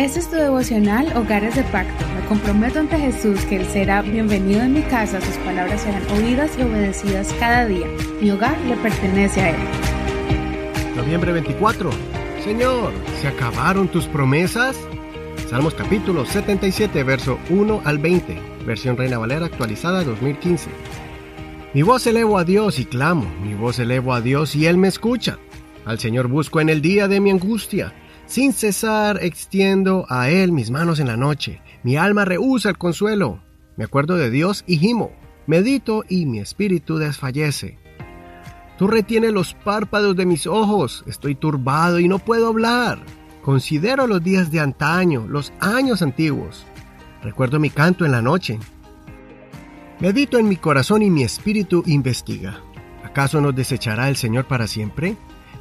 Este es tu devocional Hogares de Pacto. Me comprometo ante Jesús que Él será bienvenido en mi casa, sus palabras serán oídas y obedecidas cada día. Mi hogar le pertenece a Él. Noviembre 24. Señor, ¿se acabaron tus promesas? Salmos capítulo 77, verso 1 al 20, versión Reina Valera actualizada 2015. Mi voz elevo a Dios y clamo, mi voz elevo a Dios y Él me escucha. Al Señor busco en el día de mi angustia. Sin cesar extiendo a Él mis manos en la noche. Mi alma rehúsa el consuelo. Me acuerdo de Dios y gimo. Medito y mi espíritu desfallece. Tú retienes los párpados de mis ojos. Estoy turbado y no puedo hablar. Considero los días de antaño, los años antiguos. Recuerdo mi canto en la noche. Medito en mi corazón y mi espíritu investiga. ¿Acaso nos desechará el Señor para siempre?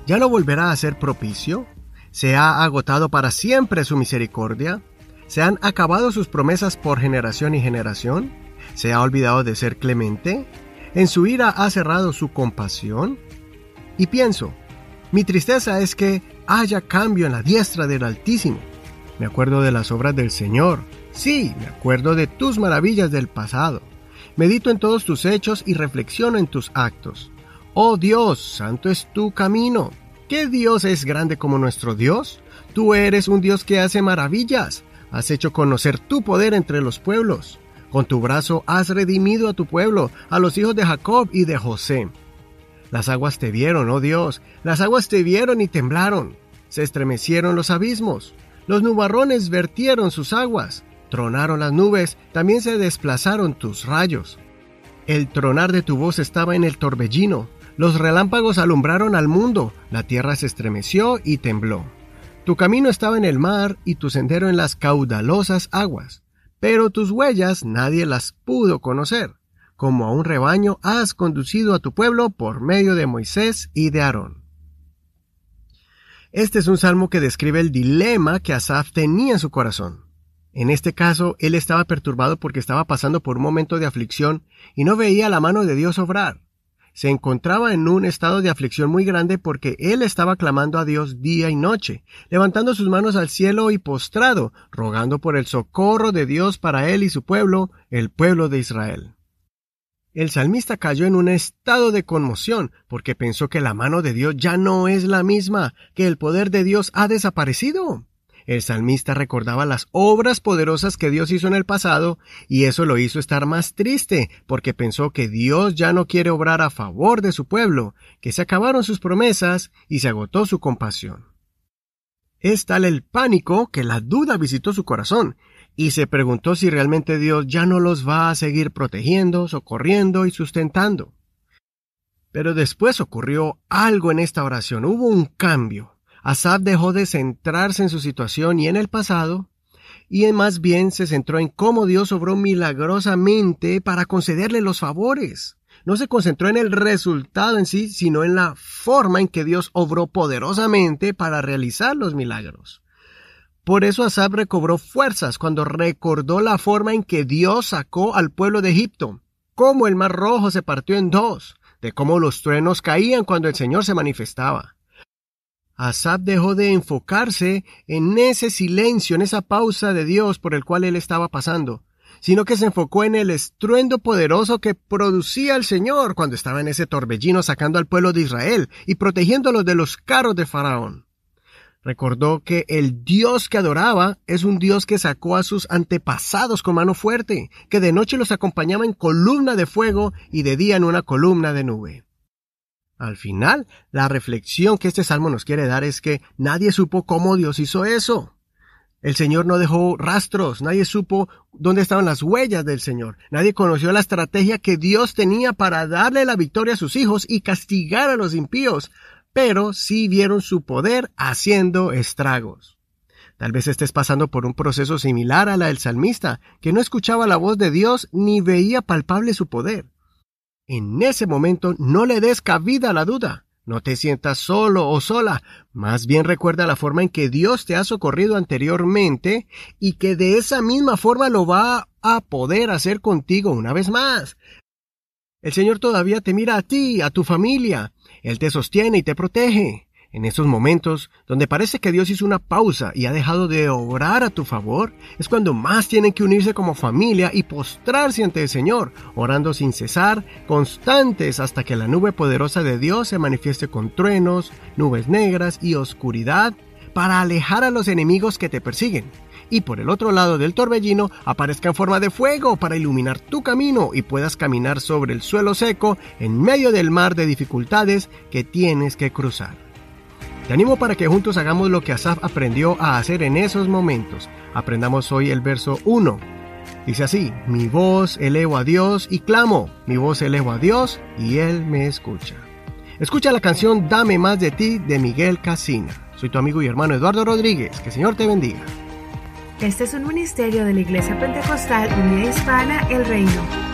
¿Ya no volverá a ser propicio? ¿Se ha agotado para siempre su misericordia? ¿Se han acabado sus promesas por generación y generación? ¿Se ha olvidado de ser clemente? ¿En su ira ha cerrado su compasión? Y pienso, mi tristeza es que haya cambio en la diestra del Altísimo. Me acuerdo de las obras del Señor. Sí, me acuerdo de tus maravillas del pasado. Medito en todos tus hechos y reflexiono en tus actos. Oh Dios, santo es tu camino. ¿Qué Dios es grande como nuestro Dios? Tú eres un Dios que hace maravillas. Has hecho conocer tu poder entre los pueblos. Con tu brazo has redimido a tu pueblo, a los hijos de Jacob y de José. Las aguas te vieron, oh Dios, las aguas te vieron y temblaron. Se estremecieron los abismos. Los nubarrones vertieron sus aguas. Tronaron las nubes, también se desplazaron tus rayos. El tronar de tu voz estaba en el torbellino, los relámpagos alumbraron al mundo, la tierra se estremeció y tembló. Tu camino estaba en el mar y tu sendero en las caudalosas aguas, pero tus huellas nadie las pudo conocer. Como a un rebaño has conducido a tu pueblo por medio de Moisés y de Aarón. Este es un salmo que describe el dilema que Asaf tenía en su corazón. En este caso, él estaba perturbado porque estaba pasando por un momento de aflicción y no veía la mano de Dios obrar se encontraba en un estado de aflicción muy grande porque él estaba clamando a Dios día y noche, levantando sus manos al cielo y postrado, rogando por el socorro de Dios para él y su pueblo, el pueblo de Israel. El salmista cayó en un estado de conmoción porque pensó que la mano de Dios ya no es la misma, que el poder de Dios ha desaparecido. El salmista recordaba las obras poderosas que Dios hizo en el pasado y eso lo hizo estar más triste porque pensó que Dios ya no quiere obrar a favor de su pueblo, que se acabaron sus promesas y se agotó su compasión. Es tal el pánico que la duda visitó su corazón y se preguntó si realmente Dios ya no los va a seguir protegiendo, socorriendo y sustentando. Pero después ocurrió algo en esta oración, hubo un cambio. Asaf dejó de centrarse en su situación y en el pasado, y más bien se centró en cómo Dios obró milagrosamente para concederle los favores. No se concentró en el resultado en sí, sino en la forma en que Dios obró poderosamente para realizar los milagros. Por eso Asaf recobró fuerzas cuando recordó la forma en que Dios sacó al pueblo de Egipto, cómo el mar rojo se partió en dos, de cómo los truenos caían cuando el Señor se manifestaba. Asab dejó de enfocarse en ese silencio, en esa pausa de Dios por el cual él estaba pasando, sino que se enfocó en el estruendo poderoso que producía el Señor cuando estaba en ese torbellino sacando al pueblo de Israel y protegiéndolos de los carros de Faraón. Recordó que el Dios que adoraba es un Dios que sacó a sus antepasados con mano fuerte, que de noche los acompañaba en columna de fuego y de día en una columna de nube. Al final, la reflexión que este salmo nos quiere dar es que nadie supo cómo Dios hizo eso. El Señor no dejó rastros, nadie supo dónde estaban las huellas del Señor, nadie conoció la estrategia que Dios tenía para darle la victoria a sus hijos y castigar a los impíos, pero sí vieron su poder haciendo estragos. Tal vez estés pasando por un proceso similar a la del salmista, que no escuchaba la voz de Dios ni veía palpable su poder. En ese momento no le des cabida a la duda. No te sientas solo o sola. Más bien recuerda la forma en que Dios te ha socorrido anteriormente y que de esa misma forma lo va a poder hacer contigo una vez más. El Señor todavía te mira a ti, a tu familia. Él te sostiene y te protege. En esos momentos, donde parece que Dios hizo una pausa y ha dejado de obrar a tu favor, es cuando más tienen que unirse como familia y postrarse ante el Señor, orando sin cesar, constantes hasta que la nube poderosa de Dios se manifieste con truenos, nubes negras y oscuridad, para alejar a los enemigos que te persiguen. Y por el otro lado del torbellino aparezca en forma de fuego para iluminar tu camino y puedas caminar sobre el suelo seco en medio del mar de dificultades que tienes que cruzar. Te animo para que juntos hagamos lo que Asaf aprendió a hacer en esos momentos. Aprendamos hoy el verso 1. Dice así, mi voz elevo a Dios y clamo, mi voz elevo a Dios y Él me escucha. Escucha la canción Dame más de ti de Miguel Casina. Soy tu amigo y hermano Eduardo Rodríguez. Que el Señor te bendiga. Este es un ministerio de la Iglesia Pentecostal Unida Hispana El Reino.